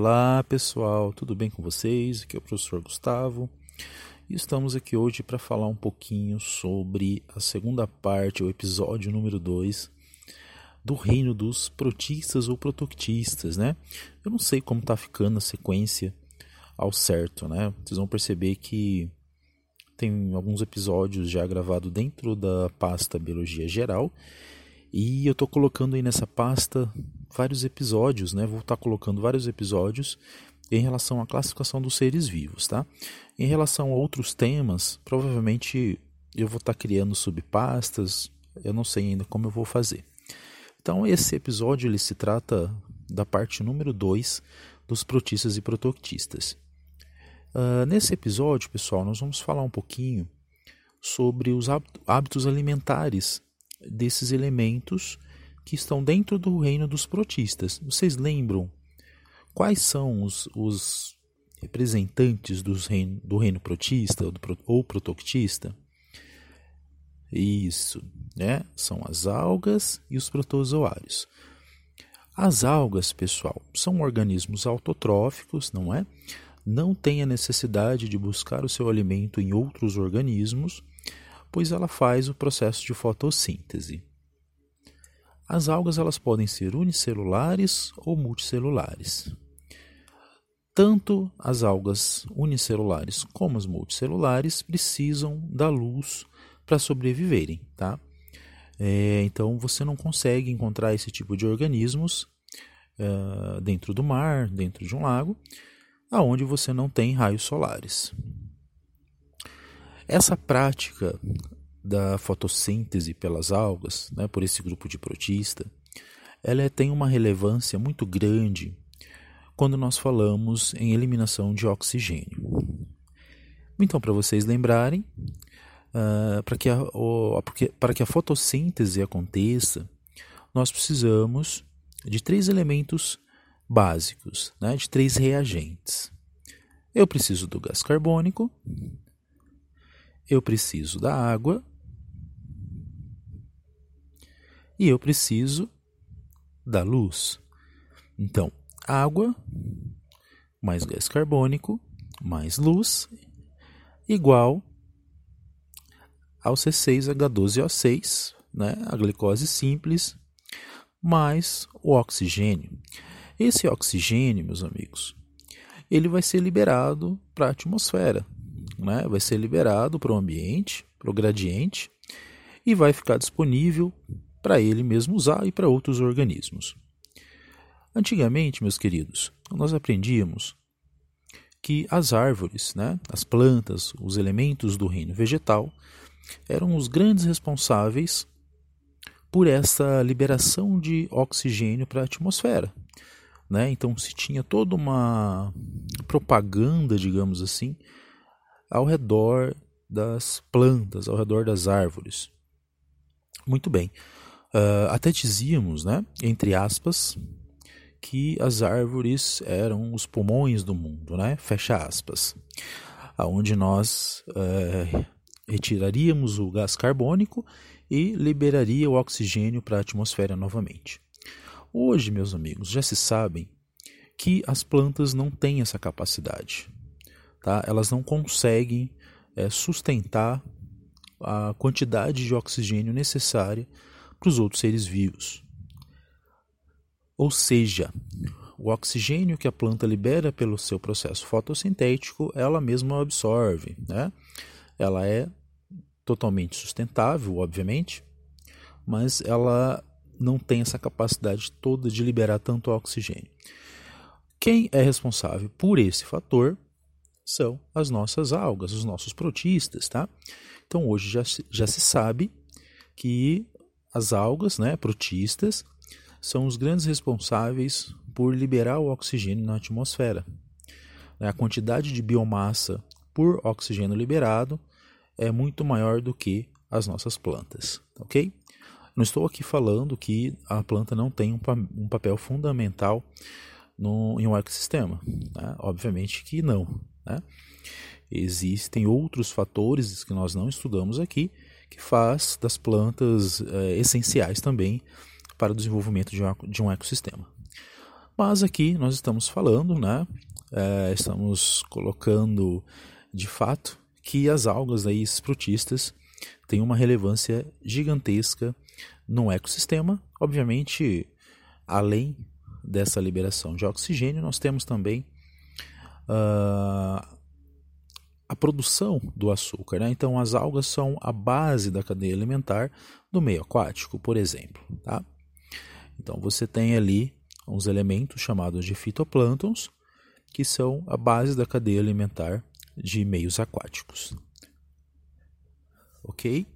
Olá pessoal, tudo bem com vocês? Aqui é o professor Gustavo e estamos aqui hoje para falar um pouquinho sobre a segunda parte, o episódio número 2 do reino dos protistas ou protoctistas, né? Eu não sei como está ficando a sequência ao certo, né? Vocês vão perceber que tem alguns episódios já gravados dentro da pasta Biologia Geral e eu estou colocando aí nessa pasta vários episódios, né? Vou estar tá colocando vários episódios em relação à classificação dos seres vivos, tá? Em relação a outros temas, provavelmente eu vou estar tá criando subpastas, eu não sei ainda como eu vou fazer. Então esse episódio ele se trata da parte número 2 dos protistas e protoctistas. Uh, nesse episódio, pessoal, nós vamos falar um pouquinho sobre os hábitos alimentares desses elementos que estão dentro do reino dos protistas. Vocês lembram quais são os, os representantes dos reino, do reino protista ou, do, ou protoctista? Isso, né? São as algas e os protozoários. As algas, pessoal, são organismos autotróficos, não é? Não tem a necessidade de buscar o seu alimento em outros organismos, pois ela faz o processo de fotossíntese. As algas elas podem ser unicelulares ou multicelulares. Tanto as algas unicelulares como as multicelulares precisam da luz para sobreviverem, tá? É, então você não consegue encontrar esse tipo de organismos uh, dentro do mar, dentro de um lago, aonde você não tem raios solares. Essa prática da fotossíntese pelas algas, né, por esse grupo de protista, ela é, tem uma relevância muito grande quando nós falamos em eliminação de oxigênio. Então, para vocês lembrarem, uh, para que, a, que a fotossíntese aconteça, nós precisamos de três elementos básicos, né, de três reagentes. Eu preciso do gás carbônico, eu preciso da água e eu preciso da luz. Então, água mais gás carbônico mais luz igual ao C6H12O6, né, a glicose simples, mais o oxigênio. Esse oxigênio, meus amigos, ele vai ser liberado para a atmosfera, né? vai ser liberado para o ambiente, para o gradiente, e vai ficar disponível para ele mesmo usar e para outros organismos. Antigamente, meus queridos, nós aprendíamos que as árvores, né, as plantas, os elementos do reino vegetal eram os grandes responsáveis por essa liberação de oxigênio para a atmosfera. Né? Então se tinha toda uma propaganda, digamos assim, ao redor das plantas, ao redor das árvores. Muito bem. Uh, até dizíamos, né, entre aspas, que as árvores eram os pulmões do mundo, né? Fecha aspas. Aonde nós uh, retiraríamos o gás carbônico e liberaria o oxigênio para a atmosfera novamente. Hoje, meus amigos, já se sabem que as plantas não têm essa capacidade. Tá? Elas não conseguem é, sustentar a quantidade de oxigênio necessária para os outros seres vivos. Ou seja, o oxigênio que a planta libera pelo seu processo fotossintético, ela mesma absorve. Né? Ela é totalmente sustentável, obviamente, mas ela não tem essa capacidade toda de liberar tanto oxigênio. Quem é responsável por esse fator são as nossas algas, os nossos protistas, tá? Então hoje já, já se sabe que as algas, né, protistas, são os grandes responsáveis por liberar o oxigênio na atmosfera. A quantidade de biomassa por oxigênio liberado é muito maior do que as nossas plantas, ok? Não estou aqui falando que a planta não tem um, um papel fundamental no, em um ecossistema. Né? Obviamente que não. Né? Existem outros fatores que nós não estudamos aqui que faz das plantas é, essenciais também para o desenvolvimento de um, de um ecossistema. Mas aqui nós estamos falando, né? É, estamos colocando de fato que as algas aí, esses protistas têm uma relevância gigantesca no ecossistema. Obviamente, além dessa liberação de oxigênio, nós temos também uh, a produção do açúcar. Né? Então, as algas são a base da cadeia alimentar do meio aquático, por exemplo. Tá? Então, você tem ali uns elementos chamados de fitoplânctons, que são a base da cadeia alimentar de meios aquáticos. Ok?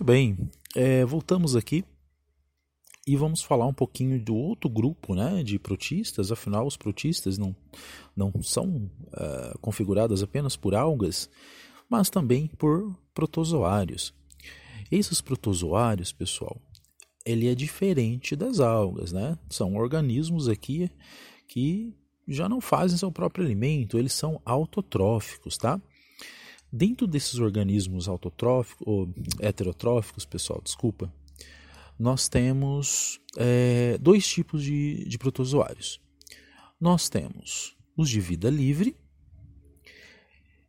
Muito bem, é, voltamos aqui e vamos falar um pouquinho do outro grupo né, de protistas. Afinal, os protistas não, não são uh, configurados apenas por algas, mas também por protozoários. Esses protozoários, pessoal, ele é diferente das algas, né? São organismos aqui que já não fazem seu próprio alimento, eles são autotróficos, tá? Dentro desses organismos autotróficos, ou heterotróficos, pessoal, desculpa, nós temos é, dois tipos de, de protozoários. Nós temos os de vida livre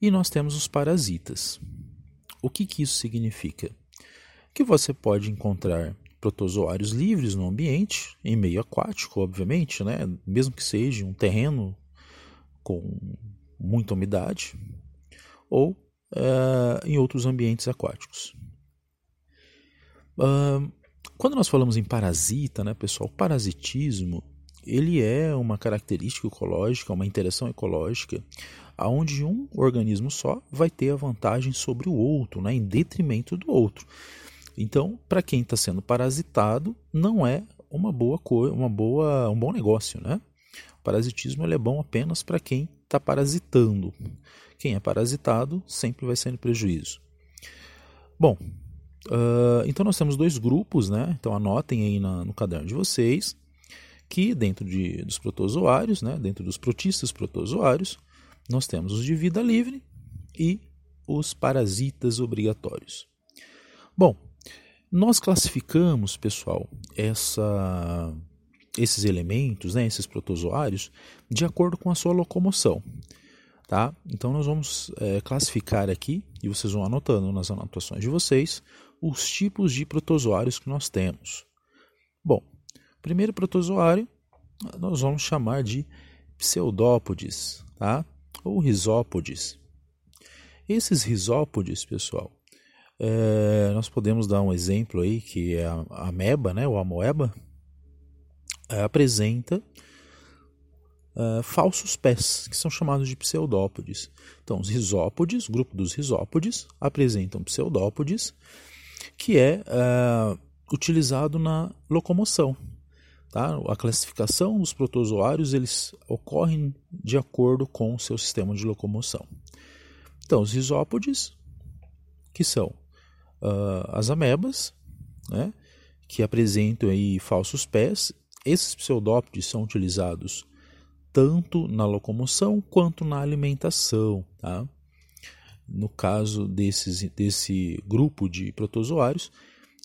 e nós temos os parasitas. O que, que isso significa? Que você pode encontrar protozoários livres no ambiente, em meio aquático, obviamente, né? mesmo que seja um terreno com muita umidade, ou uh, em outros ambientes aquáticos. Uh, quando nós falamos em parasita, né, pessoal, parasitismo ele é uma característica ecológica, uma interação ecológica, aonde um organismo só vai ter a vantagem sobre o outro, né, em detrimento do outro. Então, para quem está sendo parasitado, não é uma boa coisa, uma boa, um bom negócio, né? O parasitismo é bom apenas para quem está parasitando. Quem é parasitado sempre vai ser no prejuízo. Bom, uh, então nós temos dois grupos, né? Então anotem aí na, no caderno de vocês que dentro de, dos protozoários, né? Dentro dos protistas protozoários, nós temos os de vida livre e os parasitas obrigatórios. Bom, nós classificamos, pessoal, essa, esses elementos, né, esses protozoários, de acordo com a sua locomoção. Tá? Então nós vamos é, classificar aqui, e vocês vão anotando nas anotações de vocês, os tipos de protozoários que nós temos. Bom, primeiro protozoário nós vamos chamar de pseudópodes, tá? ou risópodes. Esses risópodes, pessoal, é, nós podemos dar um exemplo aí que é a ameba, né, ou amoeba, é, apresenta é, falsos pés, que são chamados de pseudópodes. Então, os risópodes, grupo dos risópodes, apresentam pseudópodes, que é, é utilizado na locomoção. Tá? A classificação dos protozoários eles ocorrem de acordo com o seu sistema de locomoção. Então, os risópodes, que são uh, as amebas, né, que apresentam aí falsos pés. Esses pseudópodes são utilizados tanto na locomoção quanto na alimentação. Tá? No caso desses, desse grupo de protozoários,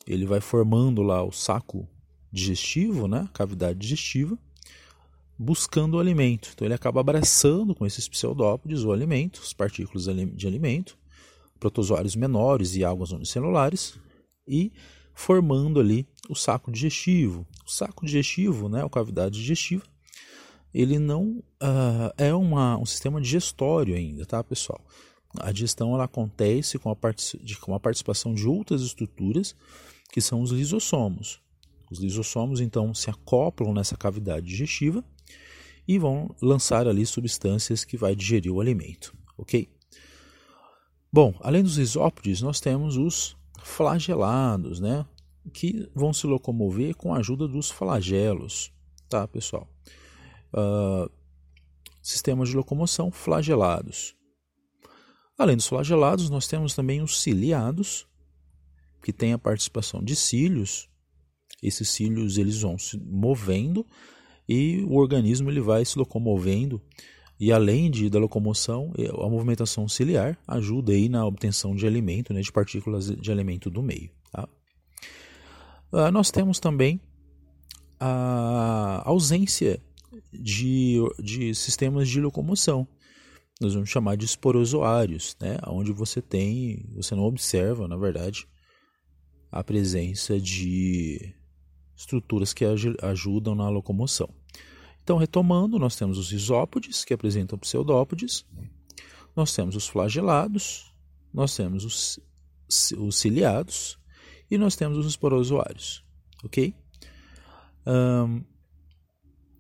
ele vai formando lá o saco digestivo, né, cavidade digestiva, buscando o alimento. Então ele acaba abraçando com esses pseudópodes o alimento, as partículas de alimento, protozoários menores e algas unicelulares e formando ali o saco digestivo. O saco digestivo, né, a cavidade digestiva, ele não uh, é uma, um sistema digestório ainda, tá, pessoal? A digestão ela acontece com a, de, com a participação de outras estruturas, que são os lisossomos. Os lisossomos, então, se acoplam nessa cavidade digestiva e vão lançar ali substâncias que vai digerir o alimento, ok? Bom, além dos isópodes, nós temos os flagelados, né? Que vão se locomover com a ajuda dos flagelos, tá, pessoal? Uh, sistemas de locomoção flagelados. Além dos flagelados, nós temos também os ciliados, que têm a participação de cílios. Esses cílios eles vão se movendo e o organismo ele vai se locomovendo E além de, da locomoção, a movimentação ciliar ajuda aí na obtenção de alimento, né, de partículas de alimento do meio. Tá? Uh, nós temos também a ausência de, de sistemas de locomoção. Nós vamos chamar de esporozoários, né? onde você tem, você não observa, na verdade, a presença de estruturas que ajudam na locomoção. Então, retomando, nós temos os isópodes, que apresentam pseudópodes, nós temos os flagelados, nós temos os, os ciliados e nós temos os esporozoários, ok? Um,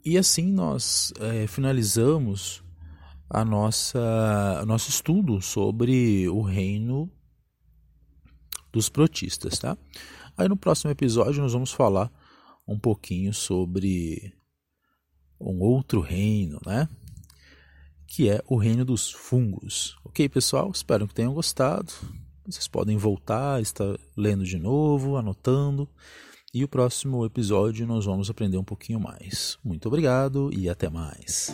e assim nós é, finalizamos a nossa nosso estudo sobre o reino dos protistas, tá? Aí no próximo episódio nós vamos falar um pouquinho sobre um outro reino, né? Que é o reino dos fungos. Ok, pessoal? Espero que tenham gostado. Vocês podem voltar, estar lendo de novo, anotando. E o próximo episódio nós vamos aprender um pouquinho mais. Muito obrigado e até mais.